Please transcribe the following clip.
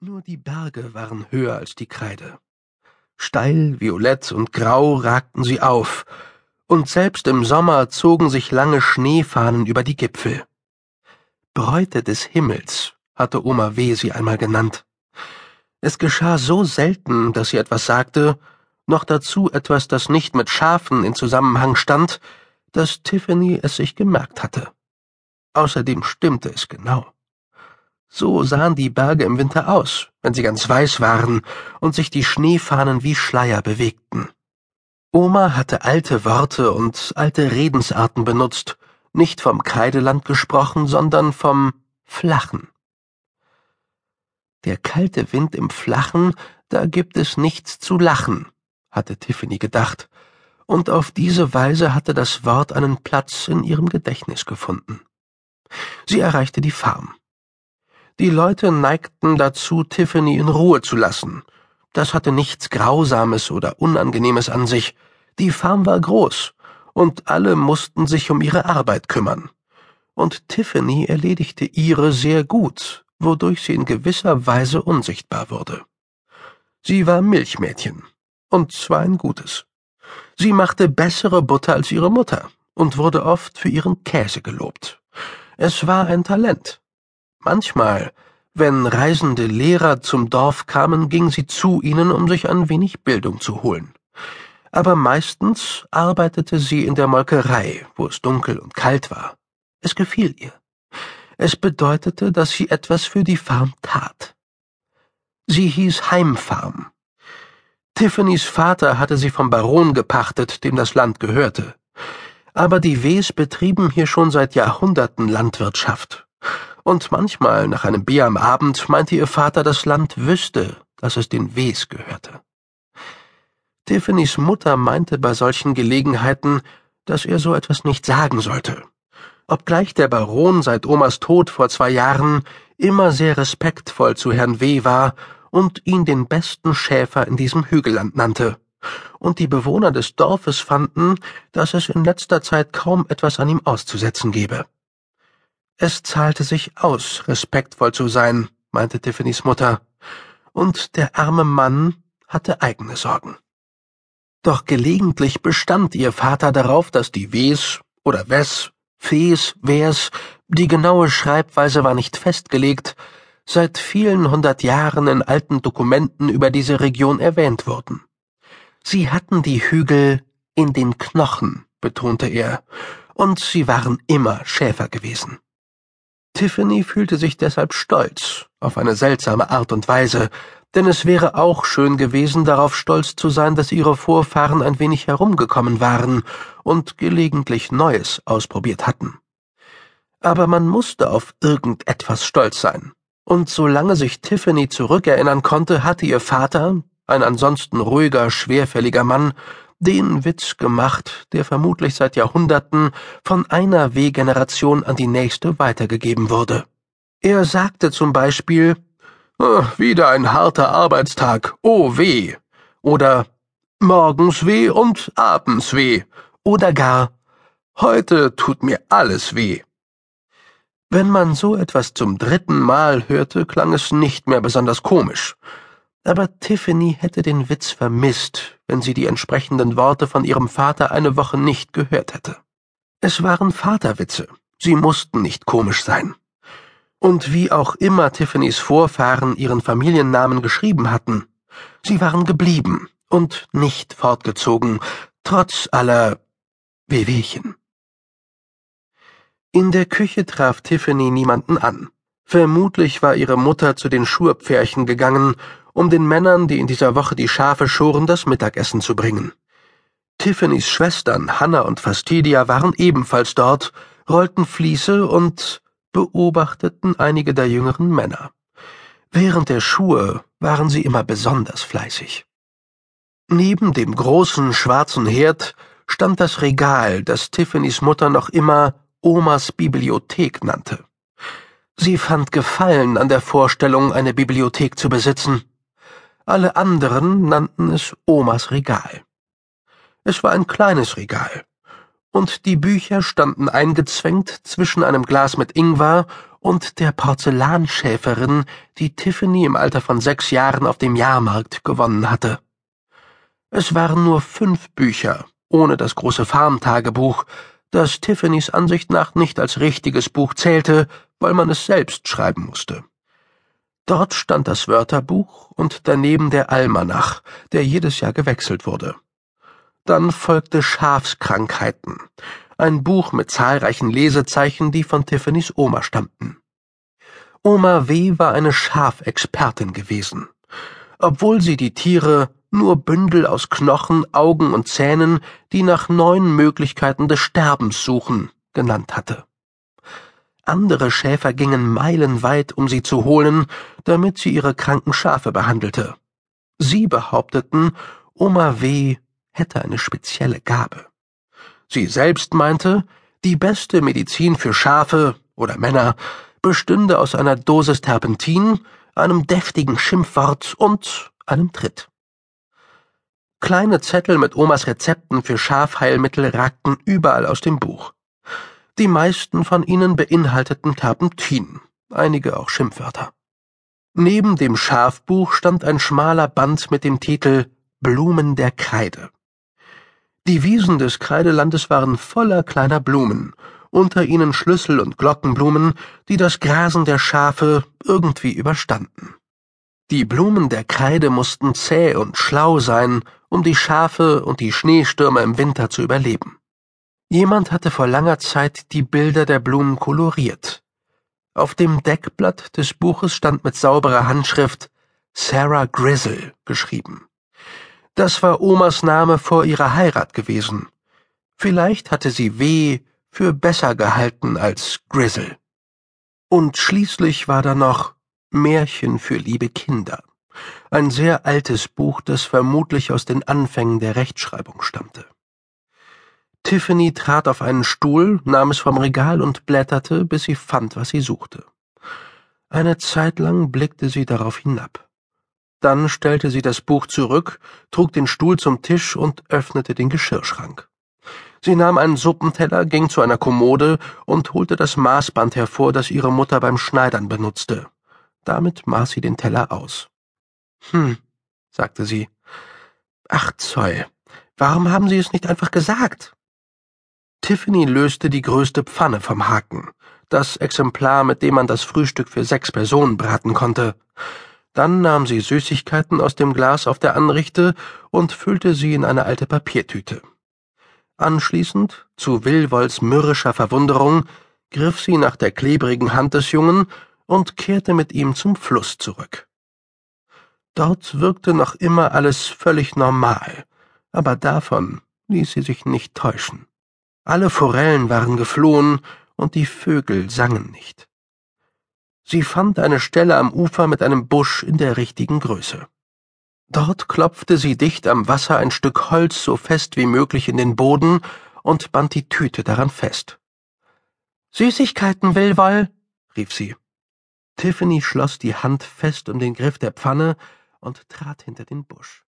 Nur die Berge waren höher als die Kreide. Steil, violett und grau ragten sie auf, und selbst im Sommer zogen sich lange Schneefahnen über die Gipfel. Bräute des Himmels hatte Oma W. sie einmal genannt. Es geschah so selten, dass sie etwas sagte, noch dazu etwas, das nicht mit Schafen in Zusammenhang stand, dass Tiffany es sich gemerkt hatte. Außerdem stimmte es genau. So sahen die Berge im Winter aus, wenn sie ganz weiß waren und sich die Schneefahnen wie Schleier bewegten. Oma hatte alte Worte und alte Redensarten benutzt, nicht vom Kreideland gesprochen, sondern vom Flachen. Der kalte Wind im Flachen, da gibt es nichts zu lachen, hatte Tiffany gedacht, und auf diese Weise hatte das Wort einen Platz in ihrem Gedächtnis gefunden. Sie erreichte die Farm. Die Leute neigten dazu, Tiffany in Ruhe zu lassen. Das hatte nichts Grausames oder Unangenehmes an sich. Die Farm war groß, und alle mussten sich um ihre Arbeit kümmern. Und Tiffany erledigte ihre sehr gut, wodurch sie in gewisser Weise unsichtbar wurde. Sie war Milchmädchen, und zwar ein gutes. Sie machte bessere Butter als ihre Mutter und wurde oft für ihren Käse gelobt. Es war ein Talent. Manchmal, wenn reisende Lehrer zum Dorf kamen, ging sie zu ihnen, um sich ein wenig Bildung zu holen. Aber meistens arbeitete sie in der Molkerei, wo es dunkel und kalt war. Es gefiel ihr. Es bedeutete, dass sie etwas für die Farm tat. Sie hieß Heimfarm. Tiffany's Vater hatte sie vom Baron gepachtet, dem das Land gehörte. Aber die Ws betrieben hier schon seit Jahrhunderten Landwirtschaft und manchmal nach einem Bier am Abend meinte ihr Vater, das Land wüsste, dass es den Ws gehörte. Tiffany's Mutter meinte bei solchen Gelegenheiten, dass er so etwas nicht sagen sollte. Obgleich der Baron seit Omas Tod vor zwei Jahren immer sehr respektvoll zu Herrn W. war und ihn den besten Schäfer in diesem Hügelland nannte, und die Bewohner des Dorfes fanden, dass es in letzter Zeit kaum etwas an ihm auszusetzen gebe. Es zahlte sich aus, respektvoll zu sein, meinte Tiffany's Mutter, und der arme Mann hatte eigene Sorgen. Doch gelegentlich bestand ihr Vater darauf, dass die Ws oder Wes, Fees, Wers, die genaue Schreibweise war nicht festgelegt, seit vielen hundert Jahren in alten Dokumenten über diese Region erwähnt wurden. Sie hatten die Hügel in den Knochen, betonte er, und sie waren immer Schäfer gewesen. Tiffany fühlte sich deshalb stolz, auf eine seltsame Art und Weise, denn es wäre auch schön gewesen, darauf stolz zu sein, dass ihre Vorfahren ein wenig herumgekommen waren und gelegentlich Neues ausprobiert hatten. Aber man musste auf irgendetwas stolz sein, und solange sich Tiffany zurückerinnern konnte, hatte ihr Vater, ein ansonsten ruhiger, schwerfälliger Mann, den Witz gemacht, der vermutlich seit Jahrhunderten von einer W-Generation an die nächste weitergegeben wurde. Er sagte zum Beispiel oh, Wieder ein harter Arbeitstag, oh weh, oder Morgens weh und abends weh, oder gar Heute tut mir alles weh. Wenn man so etwas zum dritten Mal hörte, klang es nicht mehr besonders komisch, aber Tiffany hätte den Witz vermisst, wenn sie die entsprechenden Worte von ihrem Vater eine Woche nicht gehört hätte. Es waren Vaterwitze, sie mussten nicht komisch sein. Und wie auch immer Tiffany's Vorfahren ihren Familiennamen geschrieben hatten, sie waren geblieben und nicht fortgezogen, trotz aller Wehwehchen. In der Küche traf Tiffany niemanden an. Vermutlich war ihre Mutter zu den Schurpfärchen gegangen um den Männern, die in dieser Woche die Schafe schoren, das Mittagessen zu bringen. Tiffany's Schwestern Hannah und Fastidia waren ebenfalls dort, rollten Fließe und beobachteten einige der jüngeren Männer. Während der Schuhe waren sie immer besonders fleißig. Neben dem großen schwarzen Herd stand das Regal, das Tiffany's Mutter noch immer Omas Bibliothek nannte. Sie fand Gefallen an der Vorstellung, eine Bibliothek zu besitzen. Alle anderen nannten es Omas Regal. Es war ein kleines Regal, und die Bücher standen eingezwängt zwischen einem Glas mit Ingwer und der Porzellanschäferin, die Tiffany im Alter von sechs Jahren auf dem Jahrmarkt gewonnen hatte. Es waren nur fünf Bücher, ohne das große Farmtagebuch, das Tiffany's Ansicht nach nicht als richtiges Buch zählte, weil man es selbst schreiben musste. Dort stand das Wörterbuch und daneben der Almanach, der jedes Jahr gewechselt wurde. Dann folgte Schafskrankheiten, ein Buch mit zahlreichen Lesezeichen, die von Tiffany's Oma stammten. Oma W. war eine Schafexpertin gewesen. Obwohl sie die Tiere nur Bündel aus Knochen, Augen und Zähnen, die nach neuen Möglichkeiten des Sterbens suchen, genannt hatte. Andere Schäfer gingen meilenweit, um sie zu holen, damit sie ihre kranken Schafe behandelte. Sie behaupteten, Oma W. hätte eine spezielle Gabe. Sie selbst meinte, die beste Medizin für Schafe oder Männer bestünde aus einer Dosis Terpentin, einem deftigen Schimpfwort und einem Tritt. Kleine Zettel mit Omas Rezepten für Schafheilmittel ragten überall aus dem Buch. Die meisten von ihnen beinhalteten Terpentin, einige auch Schimpfwörter. Neben dem Schafbuch stand ein schmaler Band mit dem Titel Blumen der Kreide. Die Wiesen des Kreidelandes waren voller kleiner Blumen, unter ihnen Schlüssel- und Glockenblumen, die das Grasen der Schafe irgendwie überstanden. Die Blumen der Kreide mussten zäh und schlau sein, um die Schafe und die Schneestürme im Winter zu überleben. Jemand hatte vor langer Zeit die Bilder der Blumen koloriert. Auf dem Deckblatt des Buches stand mit sauberer Handschrift Sarah Grizzle geschrieben. Das war Omas Name vor ihrer Heirat gewesen. Vielleicht hatte sie W für besser gehalten als Grizzle. Und schließlich war da noch Märchen für liebe Kinder, ein sehr altes Buch, das vermutlich aus den Anfängen der Rechtschreibung stammte. Tiffany trat auf einen Stuhl, nahm es vom Regal und blätterte, bis sie fand, was sie suchte. Eine Zeit lang blickte sie darauf hinab. Dann stellte sie das Buch zurück, trug den Stuhl zum Tisch und öffnete den Geschirrschrank. Sie nahm einen Suppenteller, ging zu einer Kommode und holte das Maßband hervor, das ihre Mutter beim Schneidern benutzte. Damit maß sie den Teller aus. Hm, sagte sie. Acht Zoll. Warum haben Sie es nicht einfach gesagt? Tiffany löste die größte Pfanne vom Haken, das Exemplar, mit dem man das Frühstück für sechs Personen braten konnte. Dann nahm sie Süßigkeiten aus dem Glas auf der Anrichte und füllte sie in eine alte Papiertüte. Anschließend, zu Willwolls mürrischer Verwunderung, griff sie nach der klebrigen Hand des Jungen und kehrte mit ihm zum Fluss zurück. Dort wirkte noch immer alles völlig normal, aber davon ließ sie sich nicht täuschen. Alle Forellen waren geflohen und die Vögel sangen nicht. Sie fand eine Stelle am Ufer mit einem Busch in der richtigen Größe. Dort klopfte sie dicht am Wasser ein Stück Holz so fest wie möglich in den Boden und band die Tüte daran fest. Süßigkeiten, Willwoll, rief sie. Tiffany schloss die Hand fest um den Griff der Pfanne und trat hinter den Busch.